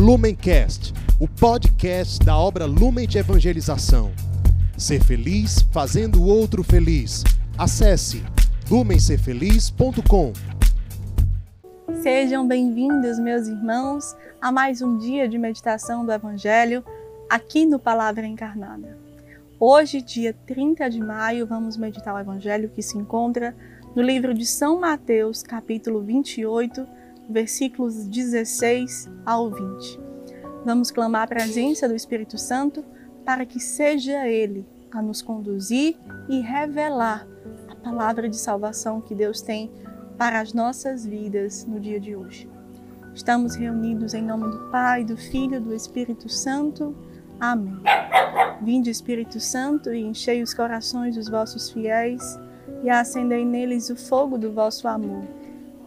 Lumencast, o podcast da obra Lumen de Evangelização. Ser feliz fazendo o outro feliz. Acesse lumencerfeliz.com. Sejam bem-vindos, meus irmãos, a mais um dia de meditação do Evangelho aqui no Palavra Encarnada. Hoje, dia 30 de maio, vamos meditar o Evangelho que se encontra no livro de São Mateus, capítulo 28, versículos 16 ao 20. Vamos clamar a presença do Espírito Santo para que seja Ele a nos conduzir e revelar a palavra de salvação que Deus tem para as nossas vidas no dia de hoje. Estamos reunidos em nome do Pai, do Filho e do Espírito Santo. Amém. Vinde, Espírito Santo, e enchei os corações dos vossos fiéis e acendei neles o fogo do vosso amor.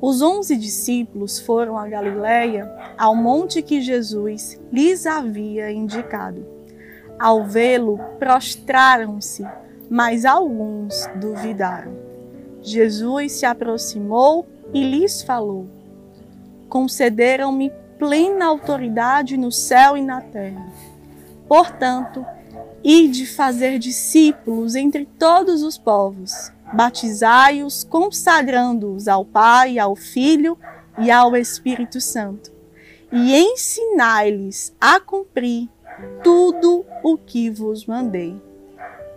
Os onze discípulos foram a Galiléia, ao monte que Jesus lhes havia indicado. Ao vê-lo, prostraram-se, mas alguns duvidaram. Jesus se aproximou e lhes falou: Concederam-me plena autoridade no céu e na terra. Portanto, ide fazer discípulos entre todos os povos, batizai-os, consagrando-os ao Pai, ao Filho e ao Espírito Santo, e ensinai-lhes a cumprir tudo o que vos mandei.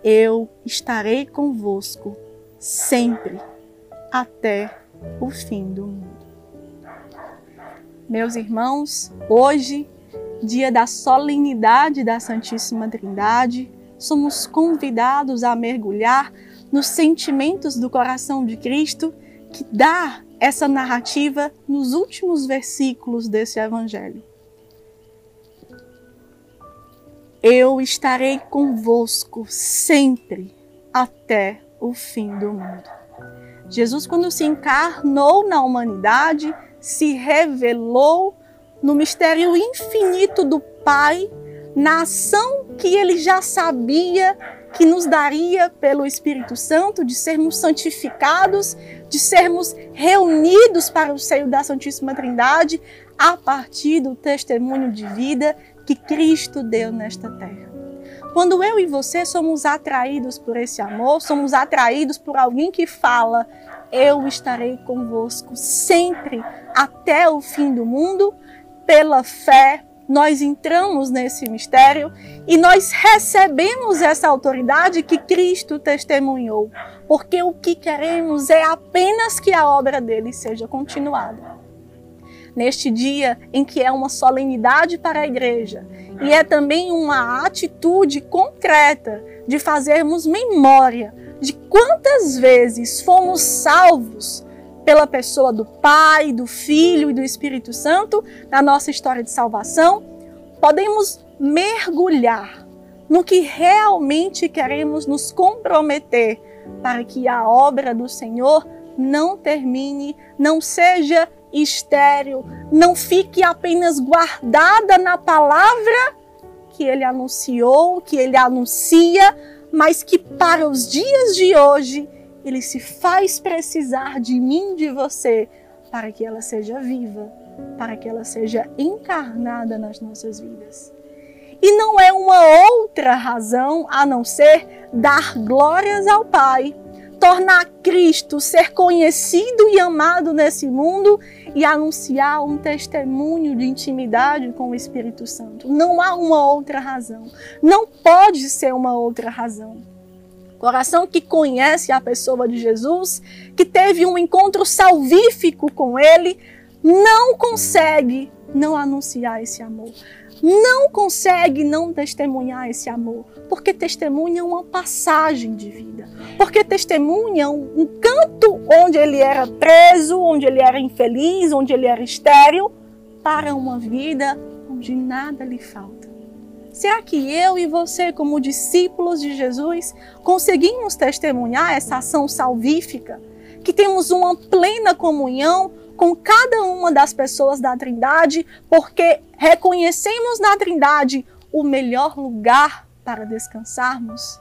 Eu estarei convosco sempre até o fim do mundo. Meus irmãos, hoje, dia da solenidade da Santíssima Trindade, somos convidados a mergulhar nos sentimentos do coração de Cristo que dá essa narrativa nos últimos versículos desse Evangelho. Eu estarei convosco sempre até o fim do mundo. Jesus, quando se encarnou na humanidade, se revelou no mistério infinito do Pai, na ação que ele já sabia que nos daria pelo Espírito Santo, de sermos santificados, de sermos reunidos para o seio da Santíssima Trindade, a partir do testemunho de vida que Cristo deu nesta terra. Quando eu e você somos atraídos por esse amor, somos atraídos por alguém que fala: Eu estarei convosco sempre até o fim do mundo, pela fé, nós entramos nesse mistério e nós recebemos essa autoridade que Cristo testemunhou, porque o que queremos é apenas que a obra dele seja continuada. Neste dia em que é uma solenidade para a igreja, e é também uma atitude concreta de fazermos memória de quantas vezes fomos salvos pela pessoa do Pai, do Filho e do Espírito Santo na nossa história de salvação, podemos mergulhar no que realmente queremos nos comprometer para que a obra do Senhor não termine, não seja estéril, não fique apenas guardada na palavra que ele anunciou, que ele anuncia, mas que para os dias de hoje ele se faz precisar de mim, de você, para que ela seja viva, para que ela seja encarnada nas nossas vidas. E não é uma outra razão a não ser dar glórias ao Pai tornar Cristo ser conhecido e amado nesse mundo e anunciar um testemunho de intimidade com o Espírito Santo. Não há uma outra razão. Não pode ser uma outra razão. Coração que conhece a pessoa de Jesus, que teve um encontro salvífico com ele, não consegue não anunciar esse amor não consegue não testemunhar esse amor, porque testemunha uma passagem de vida, porque testemunha um, canto onde ele era preso, onde ele era infeliz, onde ele era estéril, para uma vida onde nada lhe falta. Será que eu e você, como discípulos de Jesus, conseguimos testemunhar essa ação salvífica? Que temos uma plena comunhão com cada uma das pessoas da Trindade, porque reconhecemos na Trindade o melhor lugar para descansarmos?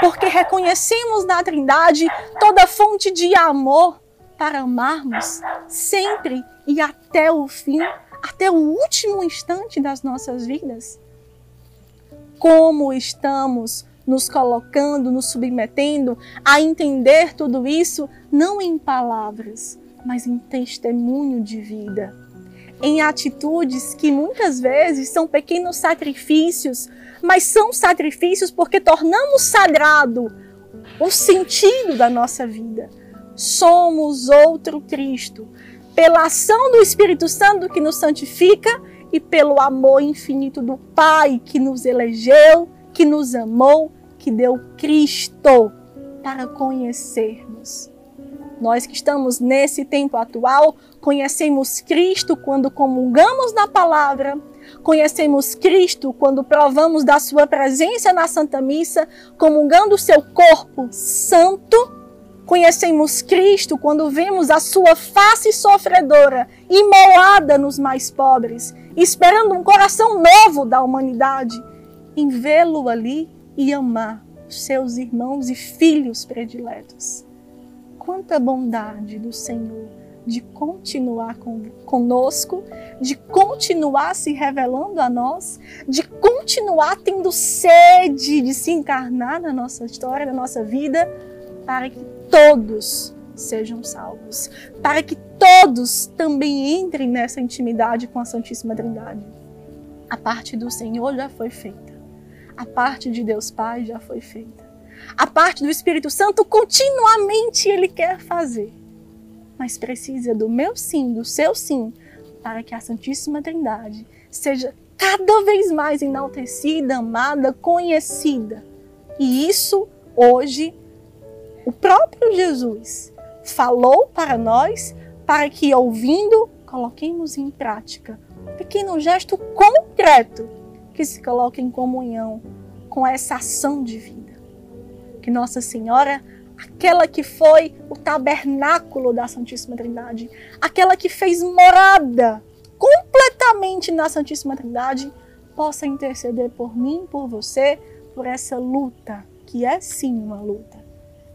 Porque reconhecemos na Trindade toda fonte de amor para amarmos sempre e até o fim, até o último instante das nossas vidas? Como estamos nos colocando, nos submetendo a entender tudo isso, não em palavras, mas em testemunho de vida, em atitudes que muitas vezes são pequenos sacrifícios, mas são sacrifícios porque tornamos sagrado o sentido da nossa vida. Somos outro Cristo, pela ação do Espírito Santo que nos santifica e pelo amor infinito do Pai que nos elegeu, que nos amou, que deu Cristo para conhecermos. Nós que estamos nesse tempo atual, conhecemos Cristo quando comungamos na palavra, conhecemos Cristo quando provamos da sua presença na Santa Missa, comungando o seu corpo santo. Conhecemos Cristo quando vemos a sua face sofredora, imolada nos mais pobres, esperando um coração novo da humanidade, em vê-lo ali e amar seus irmãos e filhos prediletos. Quanta bondade do Senhor de continuar conosco, de continuar se revelando a nós, de continuar tendo sede de se encarnar na nossa história, na nossa vida, para que todos sejam salvos, para que todos também entrem nessa intimidade com a Santíssima Trindade. A parte do Senhor já foi feita, a parte de Deus Pai já foi feita a parte do Espírito Santo continuamente ele quer fazer. Mas precisa do meu sim, do seu sim, para que a Santíssima Trindade seja cada vez mais enaltecida, amada, conhecida. E isso hoje o próprio Jesus falou para nós, para que ouvindo coloquemos em prática. Um pequeno gesto concreto que se coloque em comunhão com essa ação divina. Que Nossa Senhora, aquela que foi o tabernáculo da Santíssima Trindade, aquela que fez morada completamente na Santíssima Trindade, possa interceder por mim, por você, por essa luta, que é sim uma luta,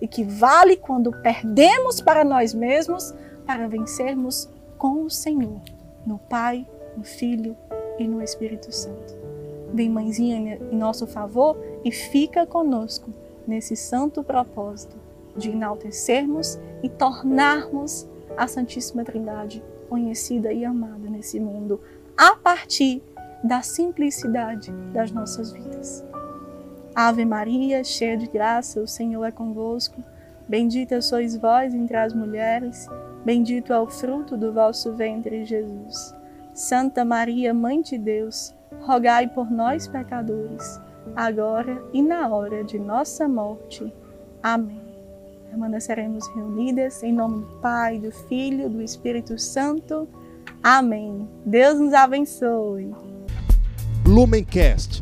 e que vale quando perdemos para nós mesmos para vencermos com o Senhor, no Pai, no Filho e no Espírito Santo. Vem, mãezinha, em nosso favor e fica conosco nesse santo propósito de enaltecermos e tornarmos a Santíssima Trindade conhecida e amada nesse mundo a partir da simplicidade das nossas vidas. Ave Maria, cheia de graça, o Senhor é convosco. Bendita sois vós entre as mulheres, bendito é o fruto do vosso ventre, Jesus. Santa Maria, Mãe de Deus, rogai por nós, pecadores agora e na hora de nossa morte. Amém. Permaneceremos reunidas em nome do Pai, do Filho, do Espírito Santo. Amém. Deus nos abençoe. Lumencast,